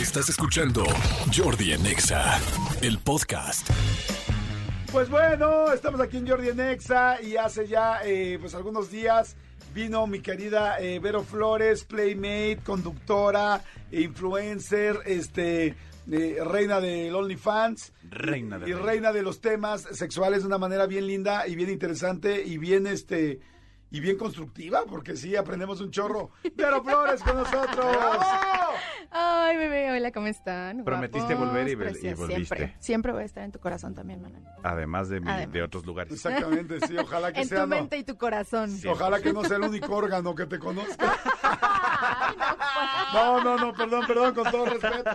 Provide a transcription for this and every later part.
Estás escuchando Jordi en Exa, el podcast. Pues bueno, estamos aquí en Jordi en Exa y hace ya eh, pues algunos días vino mi querida eh, Vero Flores, playmate, conductora, influencer, este eh, reina del OnlyFans. Reina de y reina de los temas sexuales de una manera bien linda y bien interesante y bien este y bien constructiva, porque sí aprendemos un chorro. Vero Flores con nosotros. Ay, bebé, hola, ¿cómo están? Prometiste Guapos, volver y volviste. Siempre, siempre voy a estar en tu corazón también, Manuel. Además de, mi- Además. de otros lugares. Exactamente, sí, ojalá que En sea tu no. mente y tu corazón. Sí. Ojalá que no sea el único órgano que te conozca. Ay, no, No, no, no, perdón, perdón, con todo respeto.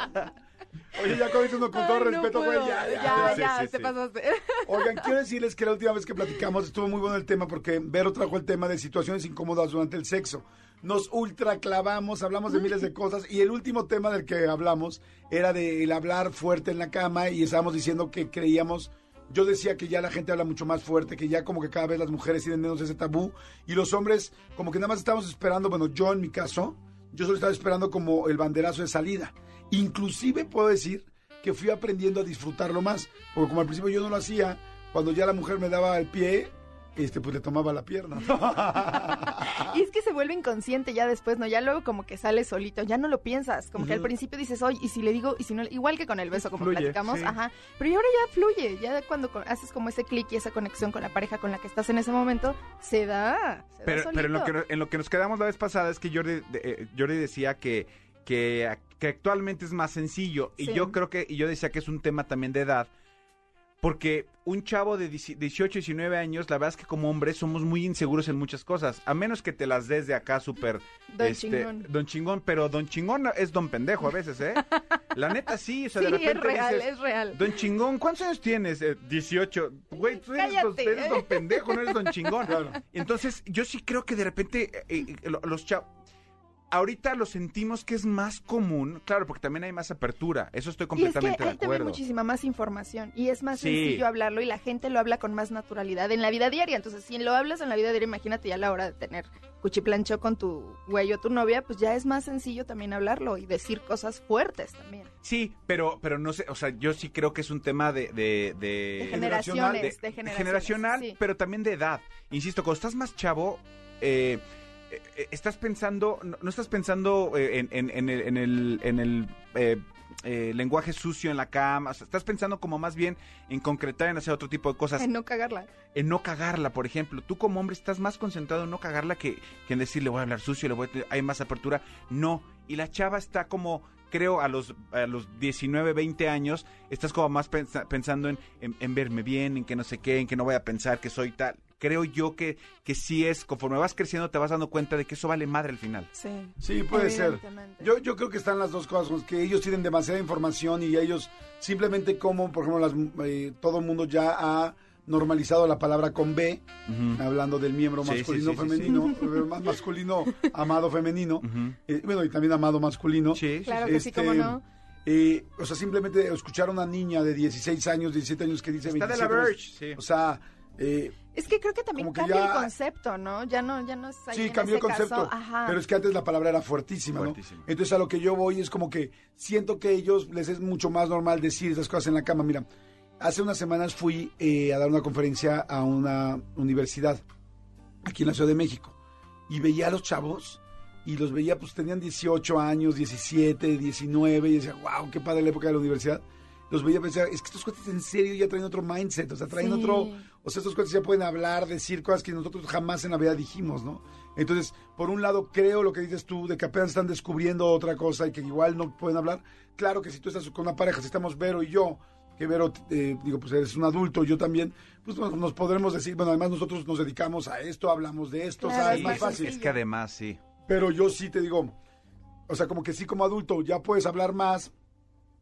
Oye, ya uno con todo Ay, no respeto, güey, puedo. ya, ya, ya, Sí, ya, sí, te sí. pasaste. Oigan, quiero decirles que la última vez que platicamos estuvo muy bueno el tema porque Vero trajo el tema de situaciones incómodas durante el sexo. Nos ultra clavamos, hablamos de miles de cosas y el último tema del que hablamos era del hablar fuerte en la cama y estábamos diciendo que creíamos, yo decía que ya la gente habla mucho más fuerte, que ya como que cada vez las mujeres tienen menos ese tabú y los hombres como que nada más estamos esperando, bueno, yo en mi caso, yo solo estaba esperando como el banderazo de salida. Inclusive puedo decir que fui aprendiendo a disfrutarlo más, porque como al principio yo no lo hacía, cuando ya la mujer me daba el pie, este pues le tomaba la pierna. Y es que se vuelve inconsciente ya después, ¿no? Ya luego como que sale solito, ya no lo piensas. Como que al principio dices, oye, y si le digo, y si no, igual que con el beso, como Fluye, platicamos, sí. ajá. Pero y ahora ya fluye, ya cuando haces como ese clic y esa conexión con la pareja con la que estás en ese momento, se da. Se da Pero, pero en, lo que, en lo que nos quedamos la vez pasada es que Jordi, de- eh, Jordi decía que, que, que actualmente es más sencillo. Y yo creo que, y yo decía que es un tema también de edad. Porque un chavo de 10 18, 19 años, la verdad es que como hombres somos muy inseguros en muchas cosas. A menos que te las des de acá súper... Don este, chingón. Don chingón, pero don chingón es don pendejo a veces, ¿eh? La neta sí, o sea, Sí, de repente es real, dices, es real. Don chingón, ¿cuántos años tienes? Eh, 18. Güey, tú eres, don, eres don pendejo, no eres don chingón. Claro. Entonces, yo sí creo que de repente eh, eh, lo- los chavos... Ahorita lo sentimos que es más común, claro, porque también hay más apertura. Eso estoy Y es que completamente hay de también acuerdo. muchísima más información y es más Sí. sencillo hablarlo y la gente lo habla con más naturalidad en la vida diaria. Entonces, si lo hablas en la vida diaria, imagínate ya a la hora de tener cuchiplancho con tu güey o tu novia, pues ya es más sencillo también hablarlo y decir cosas fuertes también. Sí, pero, pero no sé, o sea, yo sí creo que es un tema de... De, de- generaciones, de- de generaciones. generacional, sí. pero también de edad. Insisto, cuando estás más chavo, eh, estás pensando, no, estás pensando eh, en, en- en el, en el, en el, eh, eh, lenguaje sucio en la cama, o sea, estás pensando como más bien en concretar, en hacer otro tipo de cosas, En no cagarla. en no cagarla, por ejemplo. Tú como hombre estás más concentrado en no cagarla que, que en decir le voy a hablar sucio, le voy a hay más apertura. No, y la chava está como creo a los a los 19, 20 años, estás como más pensa- pensando en, en, en verme bien, en que no sé qué, en que no voy a pensar que soy tal. Creo yo que, que sí es, conforme vas creciendo te vas dando cuenta de que eso vale madre al final. Sí. Sí, puede ser. Yo, yo creo que están las dos cosas, que ellos tienen demasiada información y ellos simplemente como, por ejemplo, las, eh, todo el mundo ya ha normalizado la palabra con B, hablando del miembro Sí, sí, masculino, sí, sí, femenino, eh, masculino, amado femenino, eh, bueno, y también amado masculino. Sí, sí, Claro sí. que sí, cómo no. eh, o sea, simplemente escuchar a una niña de 16 años, 17 años que dice Está de la 27 Verge, sí. O sea, eh, Es que creo que también que cambia ya- el concepto, ¿no? Ya no, ya no es ahí Sí, en cambió el ese concepto. Ajá. Pero es que antes la palabra era fuertísima, ¿no? Fuertísima. Entonces a lo que yo voy es como que siento que a ellos les es mucho más normal decir esas cosas en la cama. Mira, hace unas semanas fui eh, a dar una conferencia a una universidad aquí en la Ciudad de México y veía a los chavos y los veía, pues tenían 18 años, 17, 19 y decía, wow, qué padre la época de la universidad. Los veía y pensaba, es que estos cuates en serio ya traen otro mindset, o sea, traen Sí. otro, o sea, estos cuates ya pueden hablar, decir cosas que nosotros jamás en la vida dijimos, ¿no? Entonces, por un lado, creo lo que dices tú, de que apenas están descubriendo otra cosa y que igual no pueden hablar. Claro que si tú estás con una pareja, si estamos Vero y yo, que Vero, eh, digo, pues eres un adulto, yo también, pues nos, nos podremos decir, bueno, además nosotros nos dedicamos a esto, hablamos de esto, o sea, es más fácil. Es que además, sí. Pero yo sí te digo, o sea, como que sí como adulto ya puedes hablar más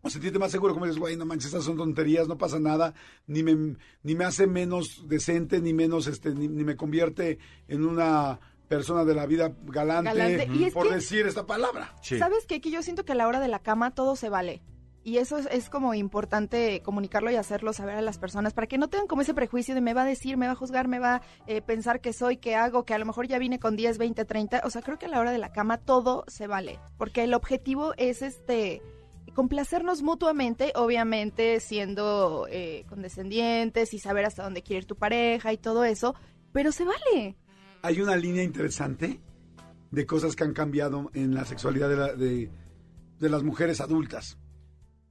o sentirte más seguro, como dices, güey, no manches, estas son tonterías, no pasa nada, ni me, ni me hace menos decente, ni menos, este, ni, ni me convierte en una persona de la vida galante, Galante. Y es por que- decir esta palabra. Sí. ¿Sabes qué? Que yo siento que a la hora de la cama todo se vale. Y eso es, es como importante comunicarlo y hacerlo saber a las personas para que no tengan como ese prejuicio de me va a decir, me va a juzgar, me va a eh, pensar que soy, que hago, que a lo mejor ya vine con 10, 20, 30. O sea, creo que a la hora de la cama todo se vale. Porque el objetivo es este complacernos mutuamente, obviamente siendo eh, condescendientes y saber hasta dónde quiere ir tu pareja y todo eso, pero se vale. Hay una línea interesante de cosas que han cambiado en la sexualidad de, la- de- de las mujeres adultas.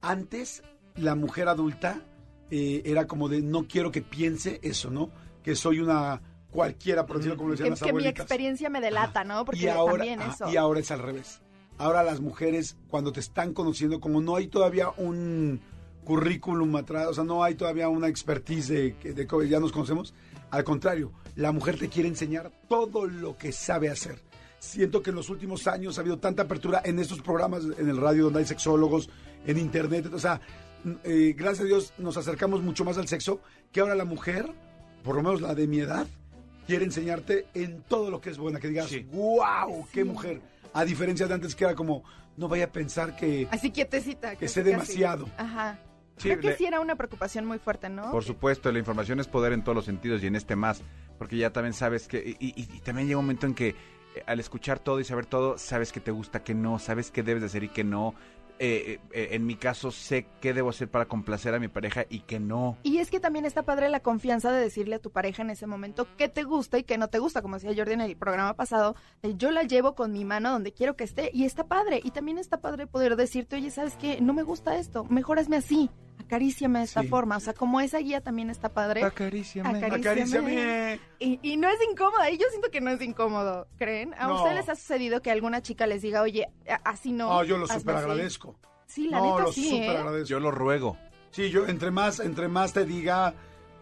Antes, la mujer adulta eh, era como de no quiero que piense eso, ¿no? Que soy una cualquiera, por decirlo como lo decían Que, las que mi abuelitas. experiencia me delata, Ajá. ¿no? Porque y ahora, también y ahora es al revés. Ahora las mujeres, cuando te están conociendo, como no hay todavía un currículum atrás, o sea, no hay todavía una expertise de que de que ya nos conocemos, al contrario, la mujer te quiere enseñar todo lo que sabe hacer. Siento que en los últimos años ha habido tanta apertura en estos programas, en el radio donde hay sexólogos, en internet, o sea, eh, gracias a Dios nos acercamos mucho más al sexo, que ahora la mujer, por lo menos la de mi edad, quiere enseñarte en todo lo que es buena, que digas, Sí. wow, qué Sí. mujer. A diferencia de antes que era como, no vaya a pensar que... Así quietecita. Que sé demasiado. Ajá. Sí, Creo que le- sí era una preocupación muy fuerte, ¿no? Por supuesto, la información es poder en todos los sentidos y en este más, porque ya también sabes que, y, y- y también llega un momento en que eh, al escuchar todo y saber todo, sabes que te gusta, que no, sabes qué debes de hacer y que no. Eh, eh, en mi caso, sé qué debo hacer para complacer a mi pareja y que no. Y es que también está padre la confianza de decirle a tu pareja en ese momento qué te gusta y qué no te gusta, como decía Jordi en el programa pasado, yo la llevo con mi mano donde quiero que esté y está padre. Y también está padre poder decirte, oye, ¿sabes qué? No me gusta esto, mejor hazme así, acaríciame de esta Sí. forma. O sea, como esa guía también está padre. Acaríciame. Acaríciame. Y, y no es incómoda, y yo siento que no es incómodo, ¿creen? ¿A No. ustedes les ha sucedido que alguna chica les diga, oye, así no? No, yo lo súper así"? agradezco. Sí, la no, neta lo sí, ¿eh? agradezco. Yo lo ruego. Sí, yo entre más, entre más te diga,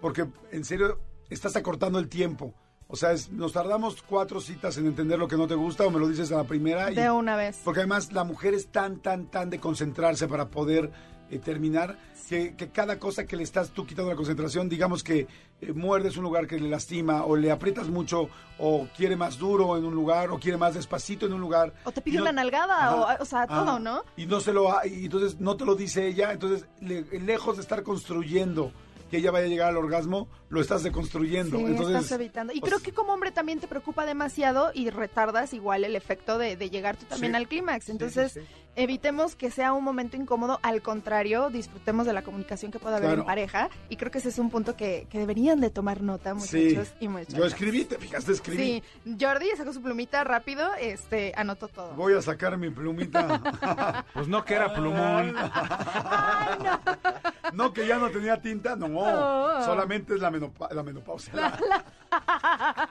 porque en serio estás acortando el tiempo. O sea, es- nos tardamos cuatro citas en entender lo que no te gusta o me lo dices a la primera. y- De una vez. porque además la mujer es tan, tan, tan de concentrarse para poder eh, terminar que, que cada cosa que le estás tú quitando la concentración, digamos que eh, muerdes un lugar que le lastima o le aprietas mucho o quiere más duro en un lugar o quiere más despacito en un lugar. O te pide no- una nalgada, Ajá, o, o sea, ajá. todo, ¿no? Y no se lo ha- y entonces no te lo dice ella, entonces le- lejos de estar construyendo que ella vaya a llegar al orgasmo, lo estás deconstruyendo. Sí, entonces estás evitando. Y pues, creo que como hombre también te preocupa demasiado y retardas igual el efecto de, de llegar tú también Sí. al clímax. Entonces, sí. Evitemos que sea un momento incómodo. Al contrario, disfrutemos de la comunicación que pueda haber Claro. en pareja. Y creo que ese es un punto que, que deberían de tomar nota, Sí. muchachos y muchachas. Yo escribí, te fijaste, escribí. Sí, Jordi sacó su plumita rápido, este, anotó todo. Voy a sacar mi plumita. Pues no que era plumón. Ay, no. no, que ya no tenía tinta, no. No. Solamente es la, menopa- la menopausia. La,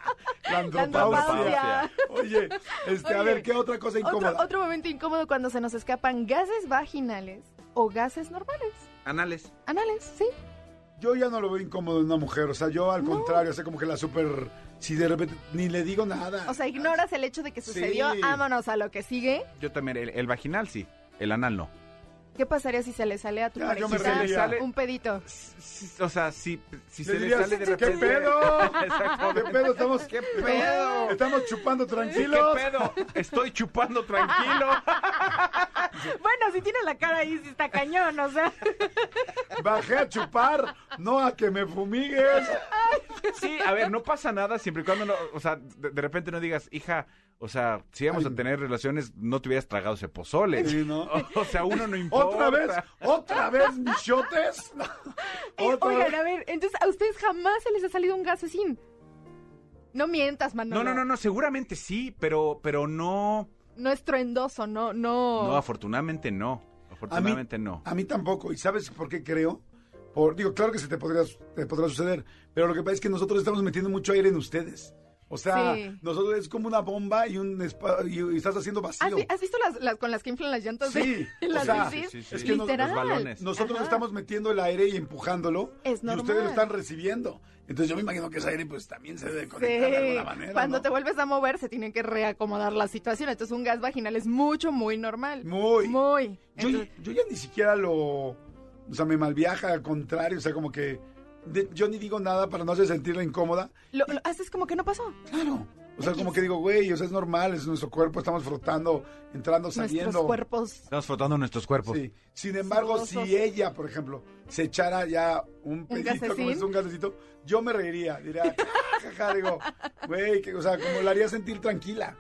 la andropausia. andropausia. Oye, este, a ver, ¿qué otra cosa incómoda? Otro, otro momento incómodo cuando se nos escapan gases vaginales o gases normales. Anales. Anales, sí. Yo ya no lo veo incómodo en una mujer, o sea, yo al contrario, o sea, como que la súper, si de repente ni le digo nada. O sea, ignoras el hecho de que Sí. sucedió, vámonos a lo que sigue. Yo también, el, el vaginal sí, el anal no. ¿Qué pasaría si se le sale a tu Ya, yo me parejita reiría. un pedito? O sea, si, si se le sale de ¿qué repente... pedo? ¿Qué pedo? Estamos, ¿Qué pedo? Estamos chupando ¿Qué tranquilos. pedo? Estoy chupando tranquilo. Bueno, si tiene la cara ahí, si está cañón, o sea. Bajé a chupar, no a que me fumigues. Sí, a ver, no pasa nada siempre y cuando no, o sea, de, de repente no digas, hija, o sea, si íbamos Ay. a tener relaciones, no te hubieras tragado ese pozole. Sí, ¿no? o, sea, uno no importa. ¿Otra vez? ¿Otra vez, michotes? Eh, ¿Otra oigan, vez? a ver, entonces a ustedes jamás se les ha salido un gasecín. No mientas, Manolo. No, no, no, no, seguramente sí, pero, pero no, No estruendoso, no, no. no, afortunadamente no. Afortunadamente no. A mí tampoco. ¿Y sabes por qué creo? Por, digo, claro que se te podría, te podrá suceder, pero lo que pasa es que nosotros estamos metiendo mucho aire en ustedes. O sea, Sí. nosotros es como una bomba y un espa- y, y estás haciendo ¿Has, vacío. has visto las, las con las que inflan las llantas de Sí, o sea, bicis? sí, sí, es que nos- los balones. Nosotros Ajá. estamos metiendo el aire y empujándolo Es y ustedes lo están recibiendo. Entonces yo me imagino que ese aire pues también se debe conectar de alguna manera. Cuando ¿no? te vuelves a mover se tienen que reacomodar la situación. Entonces un gas vaginal es mucho, muy normal. Muy. Muy. Yo, Entonces, yo ya ni siquiera lo. O sea, me malviaja, al contrario. O sea, como que. De- yo ni digo nada para no hacer sentirla incómoda. lo, lo haces como que no pasó. Claro. O sea, como que digo, güey, o sea, es normal, es nuestro cuerpo, estamos frotando, entrando, Nuestros saliendo. cuerpos. Estamos frotando nuestros cuerpos. Sí. Sin embargo, Sudosos. si ella, por ejemplo, se echara ya un pedito, como es un gasecito, yo me reiría. Diría, jaja, digo, güey, que, o sea, como la haría sentir tranquila.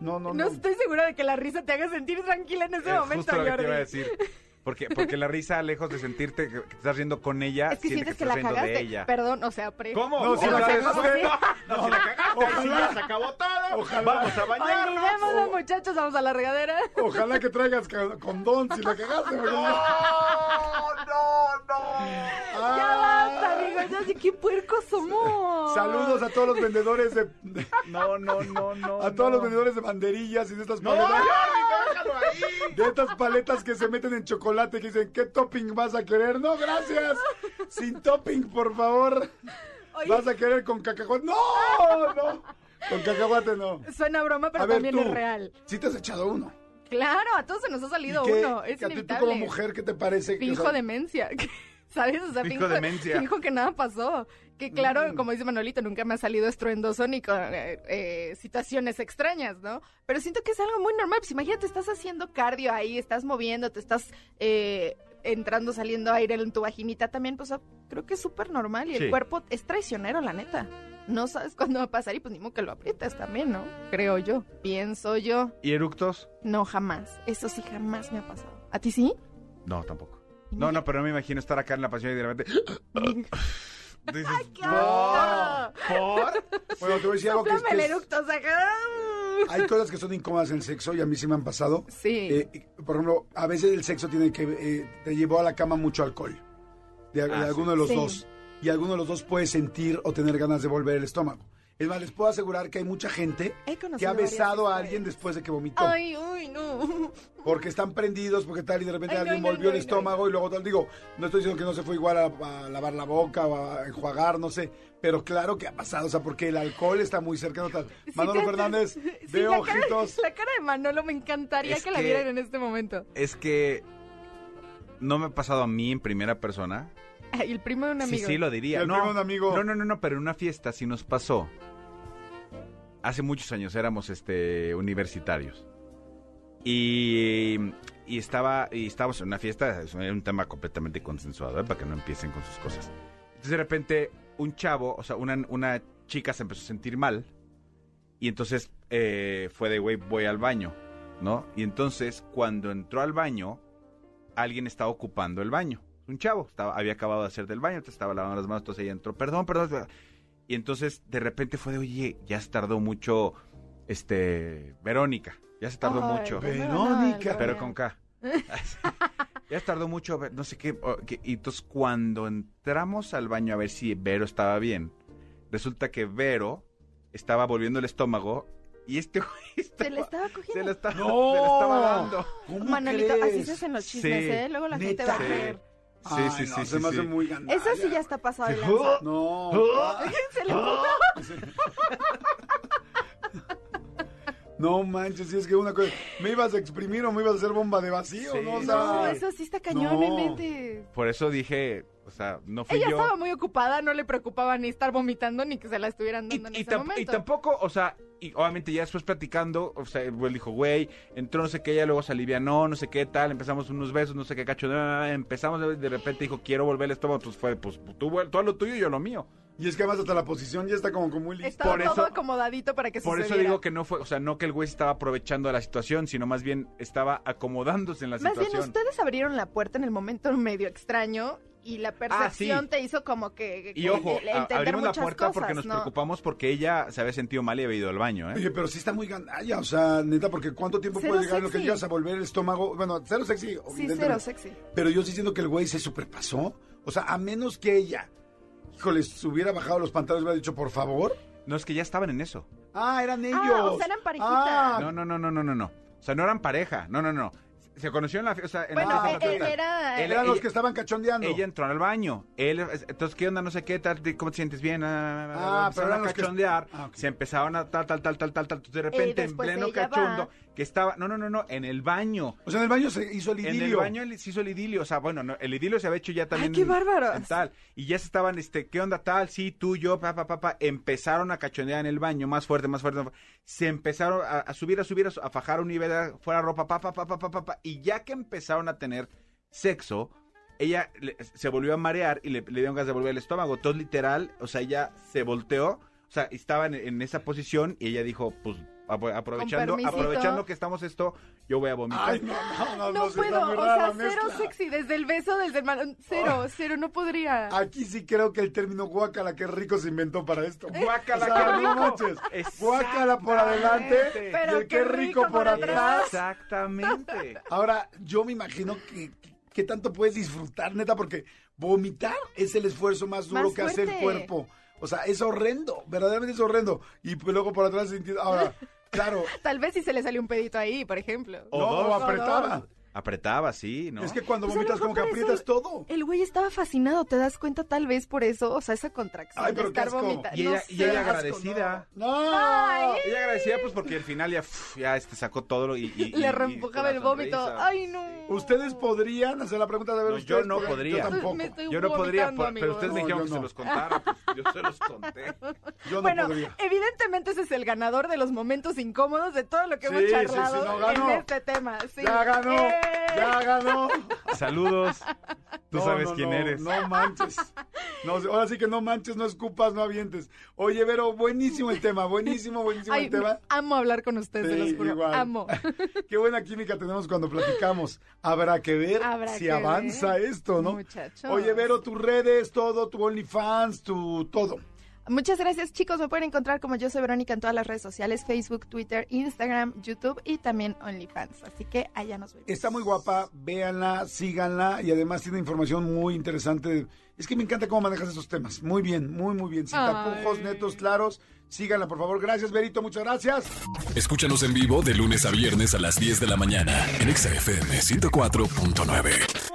No, no, No no. estoy segura de que la risa te haga sentir tranquila en ese Es momento, justo lo que te iba a decir. Porque, porque la risa, lejos de sentirte que te estás riendo con ella, Es que siente sientes que, estás la riendo de cagaste. ella. Perdón, o sea, pre... ¿Cómo? No, si la Ojalá cagaste. No, si la cagaste, ya se acabó todo. Ojalá. Vamos a bañarnos. Olvidémoslo, muchachos, vamos a la regadera. Ojalá que traigas condón si la cagaste. No, no, no. Ya basta, amigos, ya sí, qué puercos somos. Saludos a todos los vendedores de, No, no, no, no. a todos los no. vendedores de banderillas y de estas No, paletas. Jordi, déjalo ahí. De estas paletas que se meten en chocolate que dicen, ¿qué topping vas a querer? No, gracias. Sin topping, por favor. Oye, ¿Vas a querer con cacahuate? No, no. Con cacahuate no. suena broma, pero a ver, también tú, es real. Sí te has echado uno. Claro, a todos se nos ha salido ¿Y qué- uno. Es que a ti tú inevitable. como mujer, ¿qué te parece? que, o sea, demencia. ¿Sabes? O sea, demencia. que nada pasó. Que claro, Mm. como dice Manolito, nunca me ha salido estruendoso ni con eh, eh, situaciones extrañas, ¿no? Pero siento que es algo muy normal. Pues imagínate, estás haciendo cardio ahí, estás moviendo, te estás eh, entrando, saliendo aire en tu vaginita también, pues creo que es súper normal. Y el cuerpo es traicionero, la neta. No sabes cuándo va a pasar y pues ni modo que lo aprietas también, ¿no? Creo yo. Pienso yo. ¿Y eructos? No, jamás. Eso sí jamás me ha pasado. ¿A ti sí? No, tampoco. No, no, pero no me imagino estar acá en la pasión y de repente. Dices, ¡Qué asco! ¿Por? Bueno, te voy a decir algo que es, que es- que- Hay cosas que son incómodas en el sexo y a mí sí me han pasado. Sí. Eh, por ejemplo, a veces el sexo tiene que eh, te llevó a la cama mucho alcohol. De, de Ah, sí. alguno de los Sí. dos. Y alguno de los dos puede sentir o tener ganas de volver el estómago. Es más, les puedo asegurar que hay mucha gente que ha besado a alguien después de que vomitó. Ay, uy, no. Porque están prendidos, porque tal, y de repente Ay, alguien no, volvió no, el estómago y luego tal. Digo, no estoy diciendo que no se fue igual a, a lavar la boca o a enjuagar, no sé. Pero claro que ha pasado, o sea, porque el alcohol está muy cercano. Tal. Sí, Manolo Fernández, sí, veo la cara- ojitos. La cara de Manolo me encantaría Es que, la que- vieran en este momento. Es que no me ha pasado a mí en primera persona. Ay, el primo de un amigo. Sí, sí, lo diría. El no, primo de un amigo. no, no, no, no, pero en una fiesta sí nos pasó. Hace muchos años éramos este universitarios. Y, y estaba y estábamos en una fiesta, es un tema completamente consensuado, ¿eh? para que no empiecen con sus cosas. Entonces de repente un chavo, o sea, una, una chica se empezó a sentir mal y entonces eh, fue de, güey, voy al baño, ¿no? Y entonces cuando entró al baño, alguien estaba ocupando el baño. Un chavo, estaba, había acabado de hacer del baño, entonces estaba lavando las manos, entonces ella entró, perdón, perdón. perdón. Y entonces de repente fue de, oye, ya se tardó mucho, este, Verónica, ya se tardó Ay, mucho. pues, Verónica. Pero con K. ya se tardó mucho, no sé qué, o- que- Y entonces cuando entramos al baño a ver si Vero estaba bien, resulta que Vero estaba volviendo el estómago y este güey Se le estaba, cogiendo. se le estaba, ¡No! se le estaba dando. ¿Cómo Manolito, crees? así se hacen los chismes, Sí. ¿eh? Luego la gente va a. Sí, Ay, sí, no, sí, se sí, me hace sí. muy gandalla. Eso sí ya está pasado de Sí. lanza. No. Se le puso. No manches, si es que una cosa. ¿Me ibas a exprimir o me ibas a hacer bomba de vacío? Sí, no, o sí, sea, No, eso sí está cañón, No. en mente. Por eso dije, o sea, no fui Ella yo. estaba muy ocupada, no le preocupaba ni estar vomitando ni que se la estuvieran Y, dando en y ese tam- momento. y tampoco, o sea, y obviamente ya después platicando, o sea, el güey dijo, güey, entró no sé qué, ella luego se alivianó, no sé qué tal, empezamos unos besos, no sé qué cacho, empezamos, de, de repente dijo, quiero volver el estómago, pues fue, pues tú, tú a lo tuyo y yo a lo mío. Y es que además hasta la posición ya está como, como muy lista. Estaba por todo eso- acomodadito para que Por eso digo que no fue, o sea, no que el güey se estaba aprovechando de la situación, sino más bien estaba acomodándose en la Más bien, situación. ustedes abrieron la puerta en el momento medio extraño y la percepción Ah, sí. te hizo como que... Y que- ojo, el- a- entender abrimos la puerta porque nos ¿no? preocupamos porque ella se había sentido mal y había ido al baño, ¿eh? Oye, pero sí está muy gandalla, o sea, neta, porque ¿cuánto tiempo Cero puede llegar en lo que sexy. llegas a volver el estómago? Bueno, cero sexy, Sí, cero sexy. Pero yo sí siento que el güey se superpasó. O sea, a menos que ella, híjole, se hubiera bajado los pantalones y hubiera dicho, por favor. No, es que ya estaban en eso. Ah, eran ellos. Ah, o sea, eran parejita. Ah, No, no, no, no, no, no, no. O sea, no eran pareja. No, no, no. Se conocieron en la fiesta. en la Bueno, fiesta eh, total. era... Él- eran los que estaban cachondeando. Ella entró al baño. Él, entonces, ¿qué onda? No sé qué, tal, ¿cómo te sientes bien? Ah, Ah, empezaron pero eran a los que- cachondear. Ah, ok. Se empezaron a tal, tal, tal, tal, tal, tal. De repente, en pleno cachondo, va. Que estaba, no, no, no, no, en el baño. O sea, en el baño se hizo el idilio. En el baño se hizo el idilio, o sea, bueno, no, el idilio se había hecho ya también. qué en- bárbaros! en tal. Y ya se estaban, este, ¿qué onda tal? Sí, tú, yo, papá, papá. Empezaron a cachondear en el baño, más fuerte, más fuerte. más fuerte. Se empezaron a, a subir, a subir, a, a fajar un nivel, fuera ropa, papá, papá, papá, papá. Y ya que empezaron a tener sexo, ella le- se volvió a marear y le, le dieron ganas de volver el estómago. Todo literal, o sea, ella se volteó, o sea, estaba en, en esa posición y ella dijo, pues Aprovechando, aprovechando que estamos esto, yo voy a vomitar. Ay, no, no, no, No, no, sí está puedo, o sea, cero sexy, desde el beso, desde el mano, cero, cero, no podría. Aquí sí creo que el término guácala, qué rico se inventó para esto. Guácala, O sea, qué rico. Guácala por adelante y el qué rico por atrás. Exactamente. Ahora, yo me imagino que, que- que tanto puedes disfrutar, neta, porque vomitar es el esfuerzo más duro Más que hace el cuerpo. O sea, es horrendo, verdaderamente es horrendo. Y pues luego por atrás sintiendo. Ahora, claro, Tal vez si se le salió un pedito ahí, por ejemplo. O no, dos. apretaba. Apretaba, sí, ¿no? Es que cuando Pues vomitas como que aprietas eso todo. El güey estaba fascinado, ¿te das cuenta tal vez por eso? O sea, esa contracción Ay, de pero qué estar vomitando. Y no ella, y ella asco, agradecida. No. Ella agradecida pues porque al final ya, ya este, sacó todo y, y- y- Le y- reempujaba el vómito. Ay, no. Ustedes podrían hacer la pregunta de ver No, yo no podría. Yo tampoco. Me estoy Yo no podría, por- pero ustedes me No, dijeron que no. se los contara, pues yo se los conté. Yo no bueno, podría. evidentemente ese es el ganador de los momentos incómodos de todo lo que Sí, hemos charlado sí, no, ganó. en este tema. Sí. Ya ganó, ¡Eh! Ya ganó. Saludos. Tú No, sabes no, quién no, eres. No manches. No, ahora sí que no manches, no escupas, no avientes. Oye, Vero, buenísimo el tema, buenísimo, buenísimo Ay, el tema. amo hablar con ustedes, Sí, se los juro. Amo. Qué buena química tenemos cuando platicamos. Habrá que ver Habrá si que avanza ver, esto, ¿no? muchachos. Oye, Vero, tus redes, todo, tu OnlyFans, tu todo. Muchas gracias, chicos. Me pueden encontrar como yo soy Verónica en todas las redes sociales: Facebook, Twitter, Instagram, YouTube y también OnlyFans. Así que allá nos vemos. Está muy guapa, véanla, síganla y además tiene información muy interesante. Es que me encanta cómo manejas esos temas. Muy bien, muy, muy bien. Sin Ay. tapujos, netos, claros. Síganla, por favor. Gracias, Verito, muchas gracias. Escúchanos en vivo de lunes a viernes a las 10 de la mañana en Exa FM 104.9.